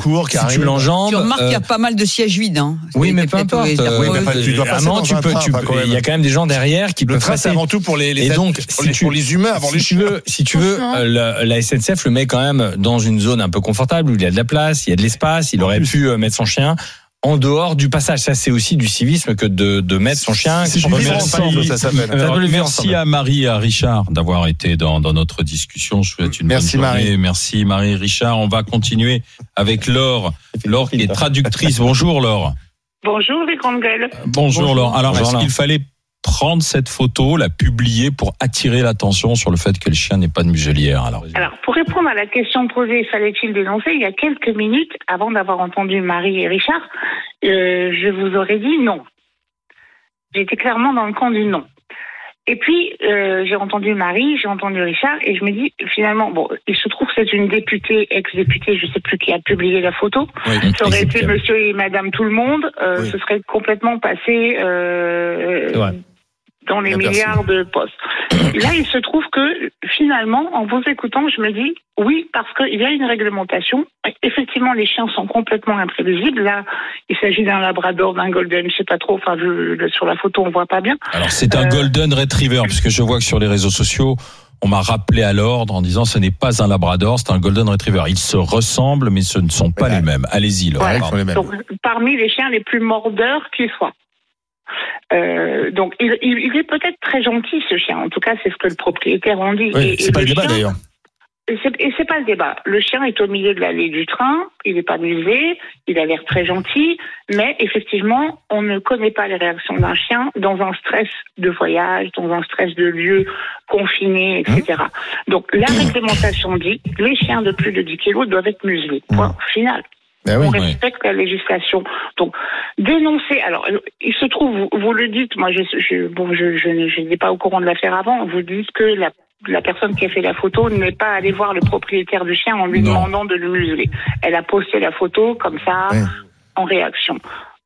[SPEAKER 4] si tu l'enjambes,
[SPEAKER 7] tu remarques qu'il y
[SPEAKER 4] euh,
[SPEAKER 7] a pas mal de sièges vides. Hein.
[SPEAKER 4] oui, mais peu importe.
[SPEAKER 7] euh,
[SPEAKER 6] Oui, mais enfin, tu dois passer dans
[SPEAKER 4] tu peux,
[SPEAKER 6] train,
[SPEAKER 4] tu
[SPEAKER 6] enfin,
[SPEAKER 4] peux-
[SPEAKER 6] quand même.
[SPEAKER 4] il y a quand même des gens derrière qui
[SPEAKER 6] Le
[SPEAKER 4] peuvent passer.
[SPEAKER 6] avant tout pour les, les
[SPEAKER 4] Et donc,
[SPEAKER 6] pour
[SPEAKER 4] si
[SPEAKER 6] les,
[SPEAKER 4] tu-
[SPEAKER 6] pour les humains avant
[SPEAKER 4] si
[SPEAKER 6] les
[SPEAKER 4] tu
[SPEAKER 6] chiens.
[SPEAKER 4] veux, si tu veux, euh, la, SNCF le met quand même dans une zone un peu confortable où il y a de la place, il y a de l'espace, il aurait pu euh, mettre son chien en dehors du passage. Ça, c'est aussi du civisme que de, de mettre son chien.
[SPEAKER 6] C'est ensemble, ça s'appelle.
[SPEAKER 3] Merci à Marie et à Richard d'avoir été dans, dans notre discussion. Je vous souhaite une
[SPEAKER 6] Merci,
[SPEAKER 3] bonne journée.
[SPEAKER 6] Marie.
[SPEAKER 3] Merci Marie et Richard. On va continuer avec Laure. Laure qui est traductrice. Bonjour Laure.
[SPEAKER 11] Bonjour les grandes gueules.
[SPEAKER 3] Bonjour, Laure. Alors, est-ce qu'il fallait prendre cette photo, la publier pour attirer l'attention sur le fait que le chien n'est pas de muselière alors
[SPEAKER 11] Alors, pour répondre à la question posée, fallait-il dénoncer Il y a quelques minutes, avant d'avoir entendu Marie et Richard, euh, je vous aurais dit non. J'étais clairement dans le camp du non. Et puis, euh, j'ai entendu Marie, j'ai entendu Richard, et je me dis, finalement, bon, il se trouve que c'est une députée, ex-députée, je sais plus qui a publié la photo.
[SPEAKER 3] Oui.
[SPEAKER 11] Ça aurait été monsieur et madame tout le monde, euh,
[SPEAKER 6] Oui.
[SPEAKER 11] ce serait complètement passé euh. Dans les
[SPEAKER 6] Merci.
[SPEAKER 11] milliards de postes. Là, il se trouve que finalement, en vous écoutant, je me dis oui, parce qu'il y a une réglementation. Effectivement, les chiens sont complètement imprévisibles. Là, il s'agit d'un labrador, d'un golden, je sais pas trop. Enfin, je- sur la photo, on voit pas bien.
[SPEAKER 3] Alors, c'est un
[SPEAKER 11] Euh,
[SPEAKER 3] golden retriever, puisque je vois que sur les réseaux sociaux, on m'a rappelé à l'ordre en disant ce n'est pas un labrador, c'est un golden retriever. Ils se ressemblent, mais ce ne sont pas les mêmes. Allez-y.
[SPEAKER 11] Donc, parmi les chiens les plus mordeurs qui soient. Euh, donc, il, est peut-être très gentil, ce chien. En tout cas, c'est ce que le propriétaire en dit.
[SPEAKER 6] Oui,
[SPEAKER 11] Et-
[SPEAKER 6] c'est pas le débat d'ailleurs.
[SPEAKER 11] Et c'est- pas le débat. Le chien est au milieu de l'allée du train, il n'est pas musé, il a l'air très gentil, mais effectivement, on ne connaît pas les réactions d'un chien dans un stress de voyage, dans un stress de lieu confiné, etc. Donc la réglementation dit les chiens de plus de 10 kilos doivent être muselés. Point final.
[SPEAKER 6] Ben oui.
[SPEAKER 11] on respecte la législation. Donc, dénoncer. Alors, il se trouve, vous, vous le dites, moi, je, je, bon, je, je, n'étais pas au courant de l'affaire avant. Vous dites que la, la personne qui a fait la photo n'est pas allée voir le propriétaire du chien en lui
[SPEAKER 3] Non.
[SPEAKER 11] demandant de le museler. Elle a posté la photo comme ça,
[SPEAKER 6] Ouais.
[SPEAKER 11] en réaction.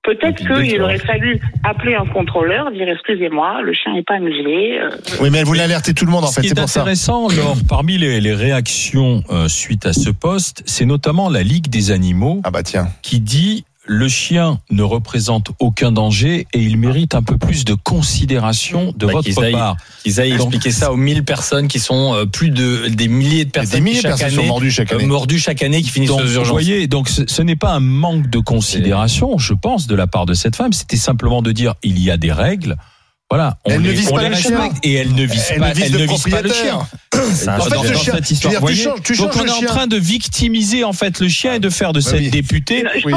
[SPEAKER 11] Peut-être qu'il aurait fallu appeler un contrôleur, dire excusez-moi, le chien n'est pas muselé. euh,
[SPEAKER 6] Oui, mais elle voulait alerter tout le monde en
[SPEAKER 3] Ce
[SPEAKER 6] fait, c'est ça.
[SPEAKER 3] intéressant, Laure, parmi les, les réactions euh, suite à ce poste, c'est notamment la Ligue des animaux
[SPEAKER 6] Ah bah tiens.
[SPEAKER 3] qui dit le chien ne représente aucun danger et il mérite un peu plus de considération de
[SPEAKER 4] Bah,
[SPEAKER 3] votre part.
[SPEAKER 4] Qu'ils aillent expliquer ça aux 1000 personnes qui sont euh, plus de des milliers de personnes
[SPEAKER 6] Des milliers
[SPEAKER 4] qui
[SPEAKER 6] de
[SPEAKER 4] chaque
[SPEAKER 6] personnes sont mordues chaque
[SPEAKER 4] euh,
[SPEAKER 6] année.
[SPEAKER 4] mordues chaque année qui finissent
[SPEAKER 3] Donc,
[SPEAKER 4] aux
[SPEAKER 3] vous
[SPEAKER 4] urgences.
[SPEAKER 3] voyez, donc ce, ce n'est pas un manque de considération, je pense, de la part de cette femme. C'était simplement de dire il y a des règles. Voilà, on
[SPEAKER 6] Elle ne
[SPEAKER 3] les,
[SPEAKER 6] vise
[SPEAKER 3] on
[SPEAKER 6] pas
[SPEAKER 3] les
[SPEAKER 6] le chien.
[SPEAKER 3] respecte et elle ne vise
[SPEAKER 6] Elle
[SPEAKER 3] pas,
[SPEAKER 6] ne vise
[SPEAKER 3] elle
[SPEAKER 6] le
[SPEAKER 3] ne vise pas le
[SPEAKER 6] propriétaire.
[SPEAKER 3] chien.
[SPEAKER 6] En fait,
[SPEAKER 3] dans,
[SPEAKER 6] le
[SPEAKER 3] dans
[SPEAKER 6] chien-
[SPEAKER 3] cette histoire,
[SPEAKER 6] je veux dire, tu
[SPEAKER 3] voyez
[SPEAKER 6] changes- tu
[SPEAKER 3] donc on est en
[SPEAKER 6] chien.
[SPEAKER 3] train de victimiser en fait le chien et de faire de cette
[SPEAKER 6] oui.
[SPEAKER 3] députée
[SPEAKER 6] Oui.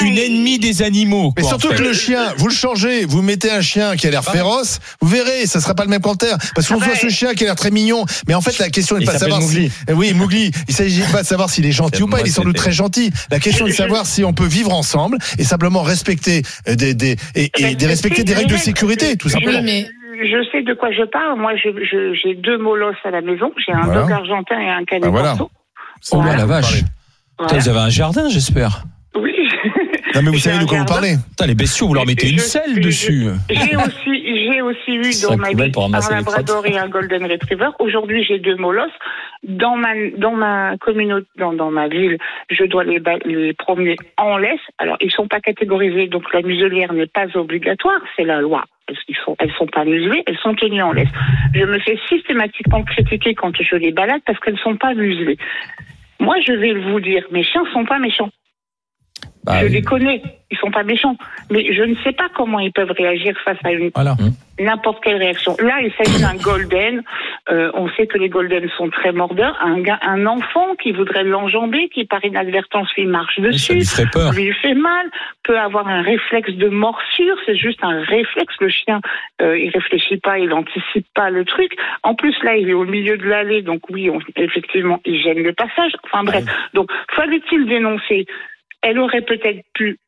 [SPEAKER 3] une, ennemie des animaux.
[SPEAKER 6] Mais
[SPEAKER 3] quoi,
[SPEAKER 6] surtout
[SPEAKER 3] en fait.
[SPEAKER 6] que le chien, vous le changez, vous mettez un chien qui a l'air féroce, vous verrez, ça sera pas le même commentaire. Parce qu'on
[SPEAKER 11] Ah bah,
[SPEAKER 6] voit ce chien qui a l'air très mignon, mais en fait la question n'est pas de savoir
[SPEAKER 4] Mowgli.
[SPEAKER 6] si, Eh oui Mougli, il s'agit pas de savoir s'il est gentil ou pas, il est sans doute très gentil. La question est de savoir si on peut vivre ensemble et simplement respecter euh, des, des et, et des respecter des règles de sécurité, tout simplement.
[SPEAKER 1] Oui, mais
[SPEAKER 11] Je sais de quoi je parle. Moi, j'ai deux molosses à la maison. J'ai un
[SPEAKER 6] Voilà.
[SPEAKER 11] dog argentin et un canet
[SPEAKER 6] Ah, voilà.
[SPEAKER 3] Oh là, la vache.
[SPEAKER 11] Voilà.
[SPEAKER 3] Putain, Vous avez un jardin, j'espère.
[SPEAKER 11] Oui.
[SPEAKER 6] Non mais vous savez de quoi vous parlez.
[SPEAKER 3] Putain, les bestiaux, vous leur mettez une
[SPEAKER 11] Je-
[SPEAKER 3] selle
[SPEAKER 11] je-
[SPEAKER 3] dessus.
[SPEAKER 11] J'ai aussi, j'ai aussi eu dans ma vie un labrador et un golden retriever. Aujourd'hui, j'ai deux molosses. Dans ma, dans ma communauté, dans, dans ma ville, je dois les, les promener en laisse. Alors, ils sont pas catégorisés, donc la muselière n'est pas obligatoire, c'est la loi. Parce qu'ils sont, elles sont pas muselées, elles sont tenues en laisse. Je me fais systématiquement critiquer quand je les balade parce qu'elles sont pas muselées. Moi, je vais vous dire, mes chiens sont pas méchants.
[SPEAKER 4] Bah
[SPEAKER 11] je
[SPEAKER 4] oui.
[SPEAKER 11] les connais, ils sont pas méchants, mais je ne sais pas comment ils peuvent réagir face à une
[SPEAKER 3] Voilà.
[SPEAKER 11] n'importe quelle réaction. Là, il s'agit d'un golden. Euh, on sait que les golden sont très mordeurs. Un, gars, un enfant qui voudrait l'enjamber, qui par inadvertance lui marche
[SPEAKER 3] Ça
[SPEAKER 11] dessus,
[SPEAKER 3] lui ferait peur.
[SPEAKER 11] lui fait mal, peut avoir un réflexe de morsure. C'est juste un réflexe. Le chien, euh, il réfléchit pas, il anticipe pas le truc. En plus, là, il est au milieu de l'allée, donc oui, on- effectivement, il gêne le passage. Enfin bref. Donc, fallait-il dénoncer Elle aurait peut-être pu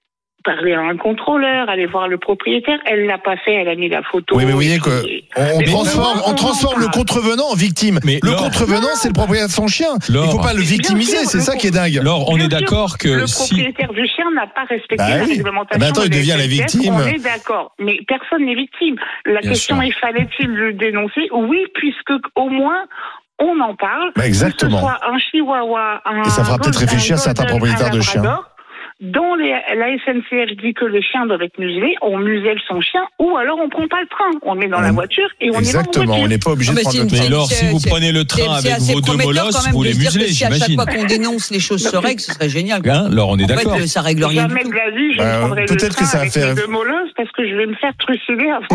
[SPEAKER 11] parler à un contrôleur, aller voir le propriétaire. Elle l'a pas fait. Elle a mis la photo.
[SPEAKER 6] Oui mais vous voyez que on, transforme,
[SPEAKER 11] on
[SPEAKER 6] on transforme le contrevenant en victime.
[SPEAKER 3] Mais
[SPEAKER 6] le
[SPEAKER 3] Laure-
[SPEAKER 6] contrevenant c'est le propriétaire de son chien. Il
[SPEAKER 3] Laure-
[SPEAKER 6] faut pas le victimiser, c'est
[SPEAKER 11] le
[SPEAKER 6] ça qui est dingue.
[SPEAKER 3] Alors, on est d'accord que
[SPEAKER 11] le
[SPEAKER 3] si.
[SPEAKER 11] propriétaire du chien n'a pas respecté
[SPEAKER 6] Bah
[SPEAKER 11] la réglementation.
[SPEAKER 6] Ben attends, il
[SPEAKER 11] de
[SPEAKER 6] devient la victime.
[SPEAKER 11] On est d'accord, mais personne n'est victime. La
[SPEAKER 3] Bien
[SPEAKER 11] question
[SPEAKER 3] sûr.
[SPEAKER 11] est fallait-il le dénoncer? Oui, puisque au moins on en parle.
[SPEAKER 6] Bah, exactement.
[SPEAKER 11] Que ce soit un chihuahua, un
[SPEAKER 6] Et ça fera peut-être réfléchir
[SPEAKER 11] un
[SPEAKER 6] certains propriétaires de chiens.
[SPEAKER 11] Dans les, la SNCF dit que les chiens doivent être muselés, on muselle son chien, ou alors on prend pas le train, on le met dans la
[SPEAKER 6] Mm.
[SPEAKER 11] voiture et on y va en
[SPEAKER 6] Exactement,
[SPEAKER 11] voiture.
[SPEAKER 6] on n'est pas obligé
[SPEAKER 7] Ah,
[SPEAKER 6] de
[SPEAKER 7] mais
[SPEAKER 6] prendre le
[SPEAKER 7] une-
[SPEAKER 6] train.
[SPEAKER 3] Mais alors, si vous prenez le train avec vos deux
[SPEAKER 7] prometteur
[SPEAKER 3] molosses, vous
[SPEAKER 7] de
[SPEAKER 3] les muselez,
[SPEAKER 7] si à chaque
[SPEAKER 3] j'imagine.
[SPEAKER 7] fois qu'on dénonce les choses se règlent, ce serait génial.
[SPEAKER 3] Hein, alors, on est
[SPEAKER 7] En
[SPEAKER 3] d'accord.
[SPEAKER 7] fait, ça règle rien du
[SPEAKER 11] Jamais
[SPEAKER 7] tout.
[SPEAKER 11] de la vie, je
[SPEAKER 6] Bah,
[SPEAKER 11] prendrai le
[SPEAKER 6] peut-être que
[SPEAKER 11] train
[SPEAKER 6] ça va
[SPEAKER 11] avec
[SPEAKER 6] faire-
[SPEAKER 11] mes deux molosses parce que je vais me faire trucider avant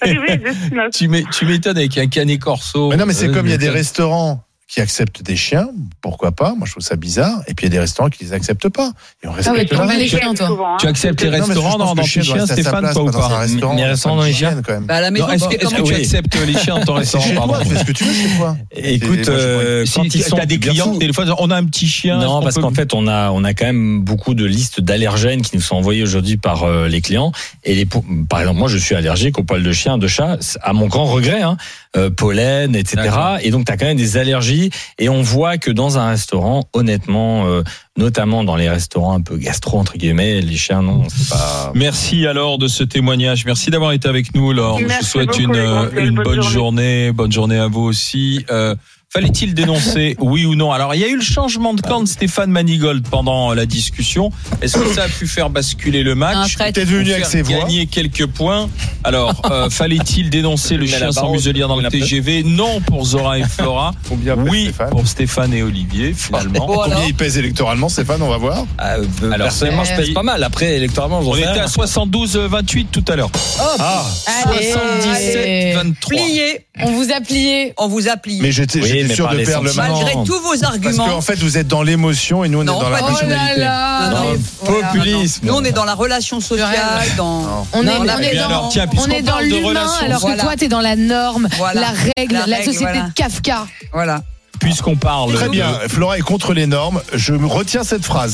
[SPEAKER 11] d'arriver à destination.
[SPEAKER 3] Tu m'é- tu m'étonnes avec un canet corso.
[SPEAKER 6] Mais non, mais c'est
[SPEAKER 3] Euh,
[SPEAKER 6] comme il y a des restaurants qui acceptent des chiens, pourquoi pas Moi, je trouve ça bizarre. Et puis il y a des restaurants qui les acceptent pas. Et on
[SPEAKER 1] Ah ouais,
[SPEAKER 6] respecte règle.
[SPEAKER 1] les chiens, toi.
[SPEAKER 11] Hein.
[SPEAKER 3] Tu acceptes les
[SPEAKER 6] Non,
[SPEAKER 3] restaurants
[SPEAKER 6] pense
[SPEAKER 3] dans, dans tes chiens, Stéphane, pas ou pas
[SPEAKER 6] restaurant,
[SPEAKER 4] Les restaurants dans les chiens
[SPEAKER 6] quand même.
[SPEAKER 7] Bah, à la maison,
[SPEAKER 3] Non, est-ce que, tu
[SPEAKER 7] tu-
[SPEAKER 3] acceptes les chiens dans ton restaurant
[SPEAKER 6] chez
[SPEAKER 3] pardon
[SPEAKER 6] fais ce que tu veux chez toi.
[SPEAKER 4] Écoute, euh,
[SPEAKER 3] Si
[SPEAKER 4] quand ils sont
[SPEAKER 3] t'as des clients, des fois, on a un petit chien.
[SPEAKER 4] Non, parce qu'en fait, on a, on a quand même beaucoup de listes d'allergènes qui nous sont envoyées aujourd'hui par euh, les clients. Et les, par exemple, moi, je suis allergique aux poils de chien, de chat, à mon grand regret, hein, euh, pollen, etc. Et donc, tu as quand même des allergies. Et on voit que dans un restaurant, honnêtement, euh, notamment dans les restaurants un peu gastro, entre guillemets, les chiens, non, c'est pas...
[SPEAKER 3] Merci alors de ce témoignage. Merci d'avoir été avec nous, Laure. Je vous souhaite
[SPEAKER 11] beaucoup,
[SPEAKER 3] une,
[SPEAKER 11] Bonne
[SPEAKER 3] bonne
[SPEAKER 11] journée.
[SPEAKER 3] journée. Bonne journée à vous aussi. Euh, Fallait-il dénoncer, oui ou non Alors, il y a eu le changement de camp de Stéphane Manigold pendant la discussion. Est-ce que ça a pu faire basculer le match.
[SPEAKER 6] T'es venu avec ses voix.
[SPEAKER 3] gagner quelques points. Alors, euh, fallait-il dénoncer le chien sans muselière dans le. TGV Non pour Zora et Flora.
[SPEAKER 6] Combien
[SPEAKER 3] Oui
[SPEAKER 6] Stéphane
[SPEAKER 3] pour Stéphane et Olivier, finalement.
[SPEAKER 7] Bon,
[SPEAKER 6] Combien il pèse électoralement, Stéphane On va voir.
[SPEAKER 4] Ah, euh,
[SPEAKER 3] Alors,
[SPEAKER 4] personnellement, je
[SPEAKER 1] euh,
[SPEAKER 4] pèse pas mal. Après, électoralement, j'en
[SPEAKER 3] On était à 72-28 tout à l'heure.
[SPEAKER 6] Ah,
[SPEAKER 1] Allez,
[SPEAKER 3] 77-23.
[SPEAKER 7] Plié.
[SPEAKER 1] on vous a plié.
[SPEAKER 7] On vous a plié.
[SPEAKER 6] mais j'étais
[SPEAKER 4] Oui,
[SPEAKER 6] j'étais
[SPEAKER 4] mais
[SPEAKER 6] sûr
[SPEAKER 4] par
[SPEAKER 6] de
[SPEAKER 4] les
[SPEAKER 6] perdre le match.
[SPEAKER 7] Malgré tous vos
[SPEAKER 6] Parce
[SPEAKER 7] arguments.
[SPEAKER 6] qu'en fait, vous êtes dans l'émotion et nous, on
[SPEAKER 7] Non,
[SPEAKER 6] est dans la.
[SPEAKER 1] Oh
[SPEAKER 6] rationalité.
[SPEAKER 7] Non, non, voilà,
[SPEAKER 4] populisme.
[SPEAKER 7] Nous, on est dans la relation sociale, dans.
[SPEAKER 1] On est,
[SPEAKER 7] dans
[SPEAKER 1] on
[SPEAKER 7] la-
[SPEAKER 1] est dans,
[SPEAKER 3] alors, tiens,
[SPEAKER 1] on
[SPEAKER 3] puisqu'on
[SPEAKER 1] est dans
[SPEAKER 3] parle de
[SPEAKER 1] l'humain, alors
[SPEAKER 7] Voilà.
[SPEAKER 1] que toi, t'es dans la norme,
[SPEAKER 7] Voilà.
[SPEAKER 1] la règle,
[SPEAKER 7] La
[SPEAKER 1] la,
[SPEAKER 7] règle,
[SPEAKER 1] société
[SPEAKER 7] voilà.
[SPEAKER 1] de Kafka.
[SPEAKER 7] Voilà.
[SPEAKER 3] Puisqu'on parle
[SPEAKER 6] Très bien. Flora est contre les normes. Je retiens cette phrase.